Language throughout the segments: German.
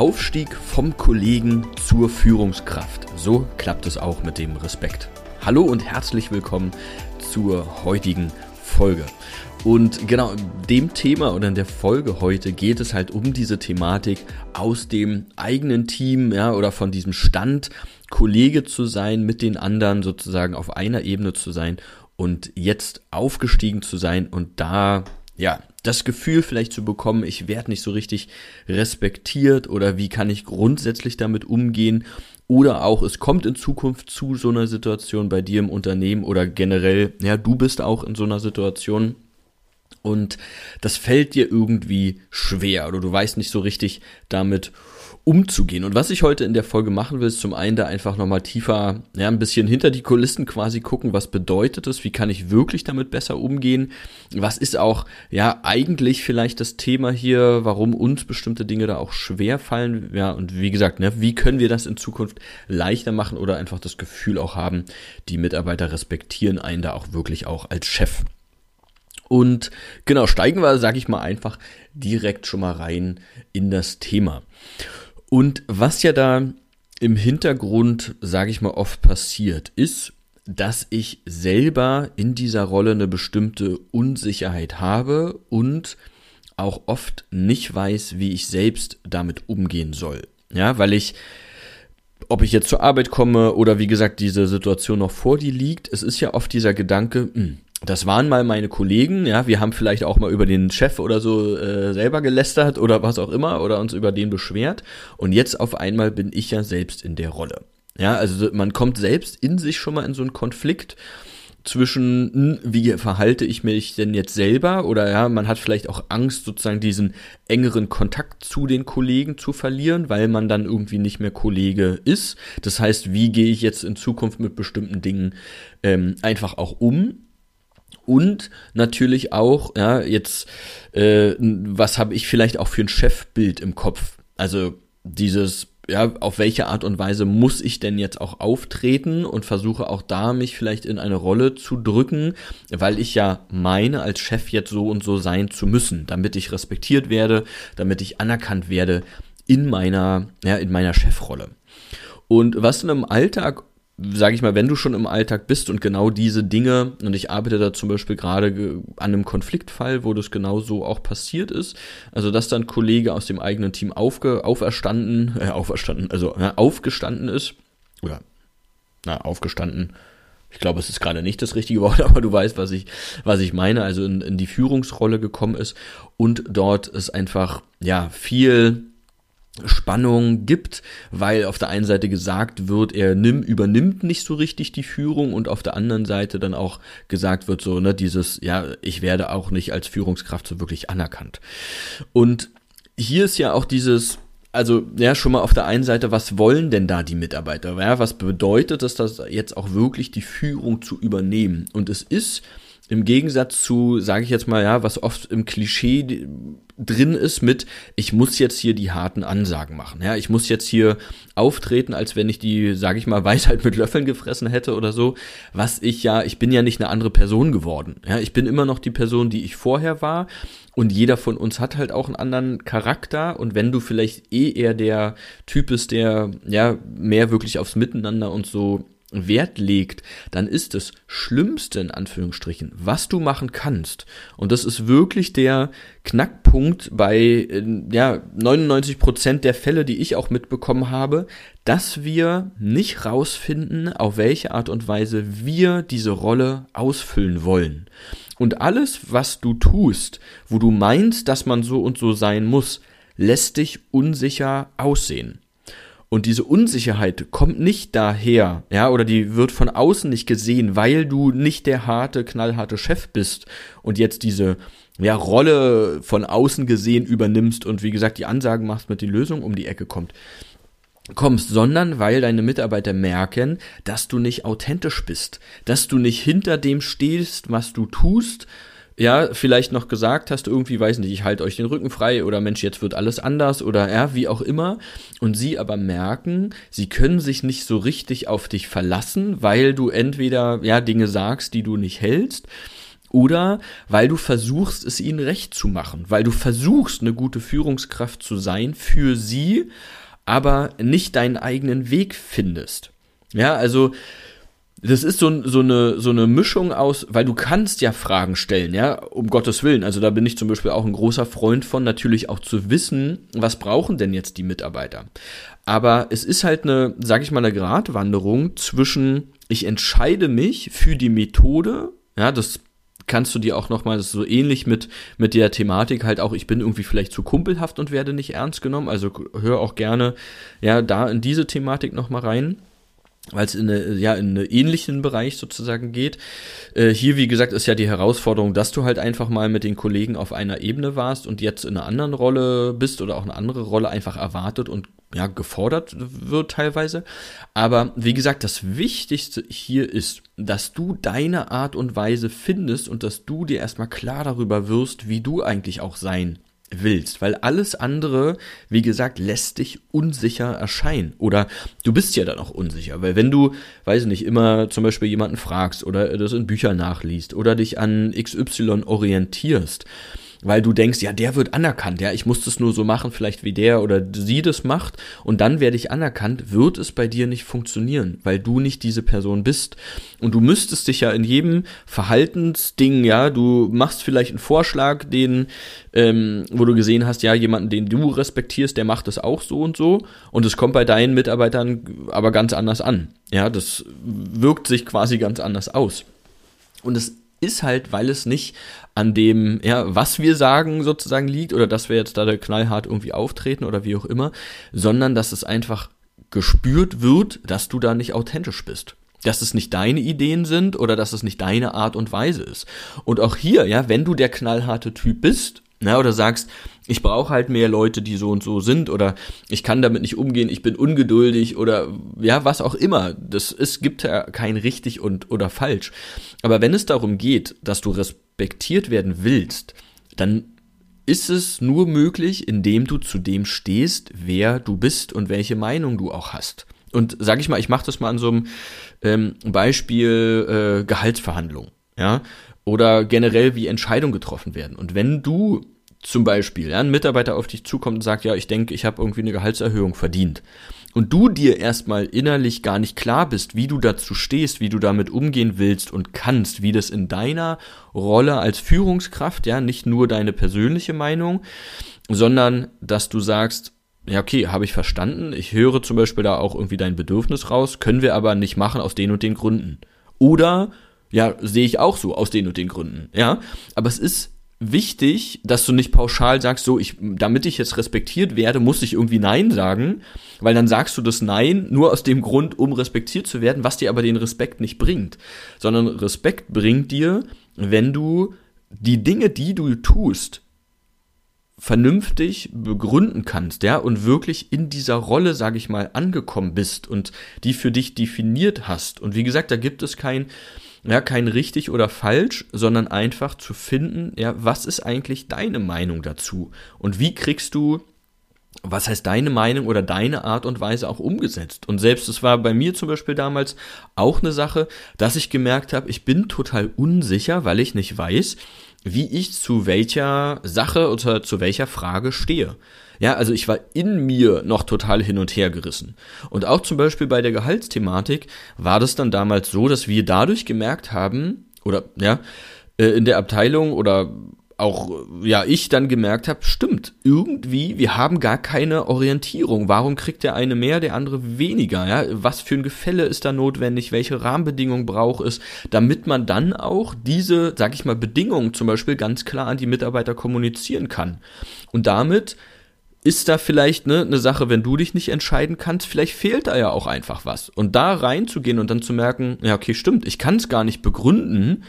Aufstieg vom Kollegen zur Führungskraft. So klappt es auch mit dem Respekt. Hallo und herzlich willkommen zur heutigen Folge. Und genau dem Thema oder in der Folge heute geht es halt um diese Thematik aus dem eigenen Team, ja, oder von diesem Stand, Kollege zu sein, mit den anderen sozusagen auf einer Ebene zu sein und jetzt aufgestiegen zu sein und da ja, das Gefühl vielleicht zu bekommen, ich werde nicht so richtig respektiert oder wie kann ich grundsätzlich damit umgehen? Oder auch es kommt in Zukunft zu so einer Situation bei dir im Unternehmen oder generell, ja, du bist auch in so einer Situation und das fällt dir irgendwie schwer oder du weißt nicht so richtig damit umzugehen. Und was ich heute in der Folge machen will, ist zum einen da einfach nochmal tiefer, ja, ein bisschen hinter die Kulissen quasi gucken, was bedeutet es, wie kann ich wirklich damit besser umgehen, was ist auch, ja, eigentlich vielleicht das Thema hier, warum uns bestimmte Dinge da auch schwer fallen, ja, und wie gesagt, ne, wie können wir das in Zukunft leichter machen oder einfach das Gefühl auch haben, die Mitarbeiter respektieren einen da auch wirklich auch als Chef. Und genau, steigen wir, sage ich mal, einfach direkt schon mal rein in das Thema. Und was ja da im Hintergrund, sage ich mal, oft passiert, ist, dass ich selber in dieser Rolle eine bestimmte Unsicherheit habe und auch oft nicht weiß, wie ich selbst damit umgehen soll. Ja, weil ich, ob ich jetzt zur Arbeit komme oder wie gesagt diese Situation noch vor dir liegt, es ist ja oft dieser Gedanke, mh, hm, das waren mal meine Kollegen, ja, wir haben vielleicht auch mal über den Chef oder so äh, selber gelästert oder was auch immer oder uns über den beschwert und jetzt auf einmal bin ich ja selbst in der Rolle. Ja, also man kommt selbst in sich schon mal in so einen Konflikt zwischen, hm, wie verhalte ich mich denn jetzt selber oder ja, man hat vielleicht auch Angst, sozusagen diesen engeren Kontakt zu den Kollegen zu verlieren, weil man dann irgendwie nicht mehr Kollege ist. Das heißt, wie gehe ich jetzt in Zukunft mit bestimmten Dingen ähm, einfach auch um? Und natürlich auch, ja, jetzt, äh, was habe ich vielleicht auch für ein Chefbild im Kopf? Also dieses, ja, auf welche Art und Weise muss ich denn jetzt auch auftreten und versuche auch da mich vielleicht in eine Rolle zu drücken, weil ich ja meine, als Chef jetzt so und so sein zu müssen, damit ich respektiert werde, damit ich anerkannt werde in meiner, ja, in meiner Chefrolle. Und was dann im Alltag sage ich mal, wenn du schon im Alltag bist und genau diese Dinge, und ich arbeite da zum Beispiel gerade an einem Konfliktfall, wo das genau so auch passiert ist, also dass dann ein Kollege aus dem eigenen Team aufge, auferstanden, äh, auferstanden, also ja, aufgestanden ist, oder, na, aufgestanden, ich glaube, es ist gerade nicht das richtige Wort, aber du weißt, was ich, was ich meine, also in, in die Führungsrolle gekommen ist und dort ist einfach, ja, viel, Spannung gibt, weil auf der einen Seite gesagt wird, er nimm, übernimmt nicht so richtig die Führung und auf der anderen Seite dann auch gesagt wird, so, ne, dieses, ja, ich werde auch nicht als Führungskraft so wirklich anerkannt. Und hier ist ja auch dieses, also ja, schon mal auf der einen Seite, was wollen denn da die Mitarbeiter? Ja, was bedeutet es, das jetzt auch wirklich die Führung zu übernehmen? Und es ist im Gegensatz zu, sage ich jetzt mal, ja, was oft im Klischee drin ist mit, ich muss jetzt hier die harten Ansagen machen. Ja, ich muss jetzt hier auftreten, als wenn ich die, sage ich mal, Weisheit mit Löffeln gefressen hätte oder so. Was ich ja, ich bin ja nicht eine andere Person geworden. Ja, ich bin immer noch die Person, die ich vorher war. Und jeder von uns hat halt auch einen anderen Charakter. Und wenn du vielleicht eh eher der Typ bist, der ja mehr wirklich aufs Miteinander und so Wert legt, dann ist das Schlimmste in Anführungsstrichen, was du machen kannst. Und das ist wirklich der Knackpunkt bei äh, ja, 99 Prozent der Fälle, die ich auch mitbekommen habe, dass wir nicht rausfinden, auf welche Art und Weise wir diese Rolle ausfüllen wollen. Und alles, was du tust, wo du meinst, dass man so und so sein muss, lässt dich unsicher aussehen. Und diese Unsicherheit kommt nicht daher, ja, oder die wird von außen nicht gesehen, weil du nicht der harte, knallharte Chef bist und jetzt diese ja, Rolle von außen gesehen übernimmst und wie gesagt die Ansagen machst mit die Lösung um die Ecke kommt kommst, sondern weil deine Mitarbeiter merken, dass du nicht authentisch bist, dass du nicht hinter dem stehst, was du tust, ja, vielleicht noch gesagt hast, irgendwie, weiß nicht, ich halte euch den Rücken frei oder Mensch, jetzt wird alles anders oder ja, wie auch immer. Und sie aber merken, sie können sich nicht so richtig auf dich verlassen, weil du entweder, ja, Dinge sagst, die du nicht hältst, oder weil du versuchst, es ihnen recht zu machen, weil du versuchst, eine gute Führungskraft zu sein für sie, aber nicht deinen eigenen Weg findest. Ja, also das ist so, so, eine, so eine Mischung aus, weil du kannst ja Fragen stellen, ja, um Gottes Willen. Also da bin ich zum Beispiel auch ein großer Freund von, natürlich auch zu wissen, was brauchen denn jetzt die Mitarbeiter. Aber es ist halt eine, sag ich mal, eine Gratwanderung zwischen, ich entscheide mich für die Methode, ja, das kannst du dir auch nochmal, das ist so ähnlich mit, mit der Thematik halt auch, ich bin irgendwie vielleicht zu kumpelhaft und werde nicht ernst genommen, also hör auch gerne, ja, da in diese Thematik nochmal rein weil es in, ja, in einen ähnlichen Bereich sozusagen geht. Äh, hier, wie gesagt, ist ja die Herausforderung, dass du halt einfach mal mit den Kollegen auf einer Ebene warst und jetzt in einer anderen Rolle bist oder auch eine andere Rolle einfach erwartet und ja, gefordert wird teilweise. Aber wie gesagt, das Wichtigste hier ist, dass du deine Art und Weise findest und dass du dir erstmal klar darüber wirst, wie du eigentlich auch sein willst, weil alles andere, wie gesagt, lässt dich unsicher erscheinen. Oder du bist ja dann auch unsicher, weil wenn du, weiß nicht, immer zum Beispiel jemanden fragst oder das in Büchern nachliest oder dich an XY orientierst, weil du denkst, ja, der wird anerkannt, ja, ich muss das nur so machen, vielleicht wie der oder sie das macht und dann werde ich anerkannt, wird es bei dir nicht funktionieren, weil du nicht diese Person bist. Und du müsstest dich ja in jedem Verhaltensding, ja, du machst vielleicht einen Vorschlag, den, ähm, wo du gesehen hast, ja, jemanden, den du respektierst, der macht es auch so und so und es kommt bei deinen Mitarbeitern aber ganz anders an. Ja, das wirkt sich quasi ganz anders aus. Und es ist halt, weil es nicht an dem, ja, was wir sagen sozusagen liegt oder dass wir jetzt da knallhart irgendwie auftreten oder wie auch immer, sondern dass es einfach gespürt wird, dass du da nicht authentisch bist. Dass es nicht deine Ideen sind oder dass es nicht deine Art und Weise ist. Und auch hier, ja, wenn du der knallharte Typ bist na, oder sagst, ich brauche halt mehr Leute, die so und so sind, oder ich kann damit nicht umgehen, ich bin ungeduldig, oder ja, was auch immer. Das es gibt ja kein richtig und oder falsch. Aber wenn es darum geht, dass du respektiert werden willst, dann ist es nur möglich, indem du zu dem stehst, wer du bist und welche Meinung du auch hast. Und sag ich mal, ich mache das mal an so einem ähm, Beispiel äh, Gehaltsverhandlung, ja oder generell wie Entscheidungen getroffen werden. Und wenn du zum Beispiel ja, ein Mitarbeiter auf dich zukommt und sagt, ja, ich denke, ich habe irgendwie eine Gehaltserhöhung verdient und du dir erstmal innerlich gar nicht klar bist, wie du dazu stehst, wie du damit umgehen willst und kannst, wie das in deiner Rolle als Führungskraft, ja, nicht nur deine persönliche Meinung, sondern dass du sagst, ja, okay, habe ich verstanden. Ich höre zum Beispiel da auch irgendwie dein Bedürfnis raus, können wir aber nicht machen aus den und den Gründen. Oder ja, sehe ich auch so aus den und den Gründen. Ja, aber es ist wichtig, dass du nicht pauschal sagst, so ich, damit ich jetzt respektiert werde, muss ich irgendwie Nein sagen, weil dann sagst du das Nein nur aus dem Grund, um respektiert zu werden, was dir aber den Respekt nicht bringt, sondern Respekt bringt dir, wenn du die Dinge, die du tust, vernünftig begründen kannst, ja, und wirklich in dieser Rolle, sage ich mal, angekommen bist und die für dich definiert hast. Und wie gesagt, da gibt es kein ja, kein richtig oder falsch, sondern einfach zu finden, ja, was ist eigentlich deine Meinung dazu? Und wie kriegst du was heißt deine Meinung oder deine Art und Weise auch umgesetzt. Und selbst es war bei mir zum Beispiel damals auch eine Sache, dass ich gemerkt habe, ich bin total unsicher, weil ich nicht weiß, wie ich zu welcher Sache oder zu welcher Frage stehe. Ja, also ich war in mir noch total hin und her gerissen. Und auch zum Beispiel bei der Gehaltsthematik war das dann damals so, dass wir dadurch gemerkt haben, oder ja, äh, in der Abteilung oder auch ja ich dann gemerkt habe, stimmt, irgendwie, wir haben gar keine Orientierung. Warum kriegt der eine mehr, der andere weniger? Ja? Was für ein Gefälle ist da notwendig? Welche Rahmenbedingungen braucht es, damit man dann auch diese, sag ich mal, Bedingungen zum Beispiel ganz klar an die Mitarbeiter kommunizieren kann. Und damit ist da vielleicht ne, eine Sache, wenn du dich nicht entscheiden kannst, vielleicht fehlt da ja auch einfach was. Und da reinzugehen und dann zu merken, ja, okay, stimmt, ich kann es gar nicht begründen.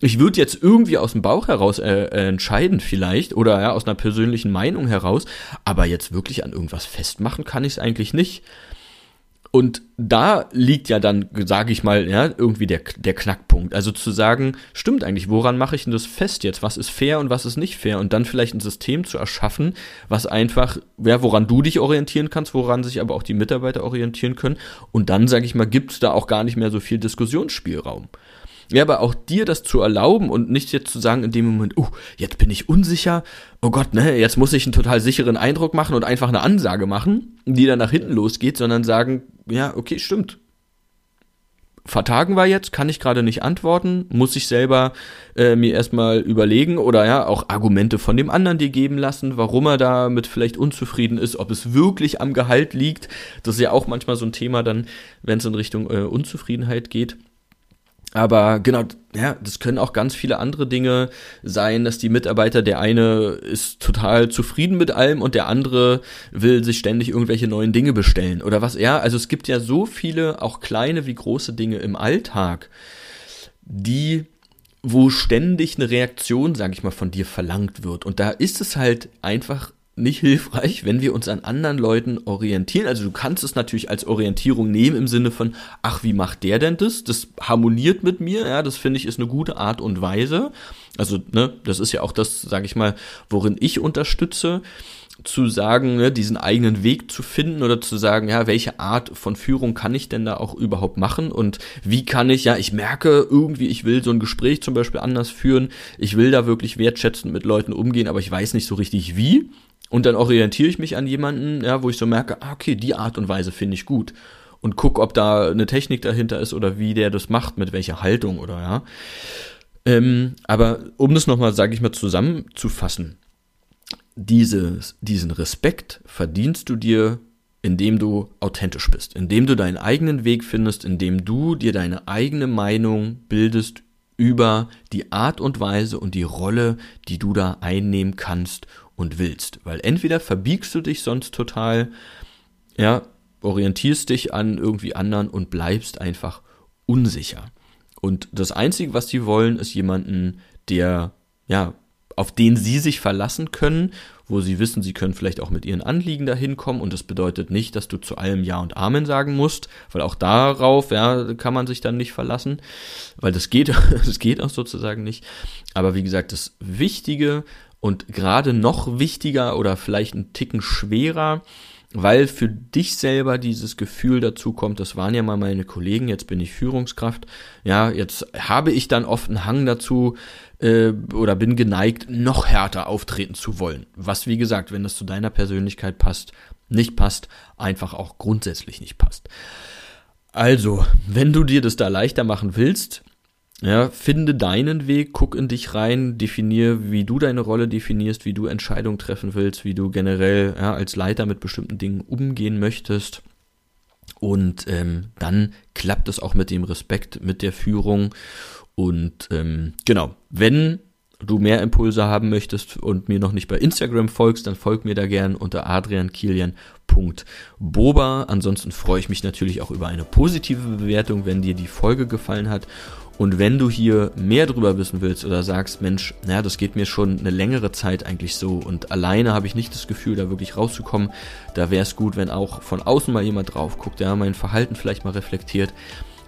Ich würde jetzt irgendwie aus dem Bauch heraus äh, äh, entscheiden vielleicht oder ja, aus einer persönlichen Meinung heraus, aber jetzt wirklich an irgendwas festmachen kann ich es eigentlich nicht. Und da liegt ja dann, sage ich mal, ja, irgendwie der, der Knackpunkt. Also zu sagen, stimmt eigentlich, woran mache ich denn das fest jetzt? Was ist fair und was ist nicht fair? Und dann vielleicht ein System zu erschaffen, was einfach, ja, woran du dich orientieren kannst, woran sich aber auch die Mitarbeiter orientieren können. Und dann, sage ich mal, gibt es da auch gar nicht mehr so viel Diskussionsspielraum. Ja, aber auch dir das zu erlauben und nicht jetzt zu sagen in dem Moment, oh, jetzt bin ich unsicher, oh Gott, ne, jetzt muss ich einen total sicheren Eindruck machen und einfach eine Ansage machen, die dann nach hinten losgeht, sondern sagen, ja, okay, stimmt. Vertagen wir jetzt, kann ich gerade nicht antworten, muss ich selber äh, mir erstmal überlegen oder ja, auch Argumente von dem anderen dir geben lassen, warum er damit vielleicht unzufrieden ist, ob es wirklich am Gehalt liegt. Das ist ja auch manchmal so ein Thema dann, wenn es in Richtung äh, Unzufriedenheit geht. Aber genau, ja, das können auch ganz viele andere Dinge sein, dass die Mitarbeiter, der eine ist total zufrieden mit allem und der andere will sich ständig irgendwelche neuen Dinge bestellen oder was. Ja, also es gibt ja so viele, auch kleine wie große Dinge im Alltag, die wo ständig eine Reaktion, sage ich mal, von dir verlangt wird. Und da ist es halt einfach nicht hilfreich, wenn wir uns an anderen Leuten orientieren. Also du kannst es natürlich als Orientierung nehmen im Sinne von, ach, wie macht der denn das? Das harmoniert mit mir, ja, das finde ich ist eine gute Art und Weise. Also, ne, das ist ja auch das, sage ich mal, worin ich unterstütze zu sagen, ne, diesen eigenen Weg zu finden oder zu sagen, ja, welche Art von Führung kann ich denn da auch überhaupt machen und wie kann ich, ja, ich merke irgendwie, ich will so ein Gespräch zum Beispiel anders führen, ich will da wirklich wertschätzend mit Leuten umgehen, aber ich weiß nicht so richtig wie. Und dann orientiere ich mich an jemanden, ja, wo ich so merke, ah, okay, die Art und Weise finde ich gut. Und guck, ob da eine Technik dahinter ist oder wie der das macht, mit welcher Haltung oder ja. Ähm, aber um das nochmal, sage ich mal, zusammenzufassen, dieses, diesen Respekt verdienst du dir, indem du authentisch bist, indem du deinen eigenen Weg findest, indem du dir deine eigene Meinung bildest über die Art und Weise und die Rolle, die du da einnehmen kannst und willst. Weil entweder verbiegst du dich sonst total, ja, orientierst dich an irgendwie anderen und bleibst einfach unsicher. Und das Einzige, was sie wollen, ist jemanden, der, ja, auf den sie sich verlassen können, wo sie wissen, sie können vielleicht auch mit ihren Anliegen dahin kommen und das bedeutet nicht, dass du zu allem Ja und Amen sagen musst, weil auch darauf, ja, kann man sich dann nicht verlassen, weil das geht, das geht auch sozusagen nicht. Aber wie gesagt, das Wichtige und gerade noch wichtiger oder vielleicht ein Ticken schwerer, weil für dich selber dieses Gefühl dazu kommt, das waren ja mal meine Kollegen, jetzt bin ich Führungskraft, ja, jetzt habe ich dann oft einen Hang dazu äh, oder bin geneigt, noch härter auftreten zu wollen. Was, wie gesagt, wenn das zu deiner Persönlichkeit passt, nicht passt, einfach auch grundsätzlich nicht passt. Also, wenn du dir das da leichter machen willst, ja, finde deinen Weg, guck in dich rein, definier, wie du deine Rolle definierst, wie du Entscheidungen treffen willst, wie du generell ja, als Leiter mit bestimmten Dingen umgehen möchtest. Und ähm, dann klappt es auch mit dem Respekt, mit der Führung. Und ähm, genau, wenn du mehr Impulse haben möchtest und mir noch nicht bei Instagram folgst, dann folg mir da gern unter adriankilian.boba. Ansonsten freue ich mich natürlich auch über eine positive Bewertung, wenn dir die Folge gefallen hat. Und wenn du hier mehr drüber wissen willst oder sagst, Mensch, naja, das geht mir schon eine längere Zeit eigentlich so und alleine habe ich nicht das Gefühl, da wirklich rauszukommen, da wäre es gut, wenn auch von außen mal jemand drauf guckt, ja, mein Verhalten vielleicht mal reflektiert,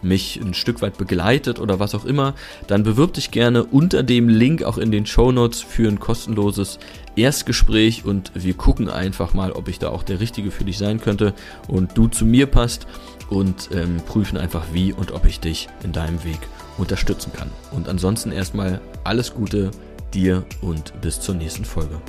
mich ein Stück weit begleitet oder was auch immer, dann bewirb dich gerne unter dem Link auch in den Show Notes für ein kostenloses Erstgespräch und wir gucken einfach mal, ob ich da auch der Richtige für dich sein könnte und du zu mir passt und ähm, prüfen einfach wie und ob ich dich in deinem Weg unterstützen kann. Und ansonsten erstmal alles Gute dir und bis zur nächsten Folge.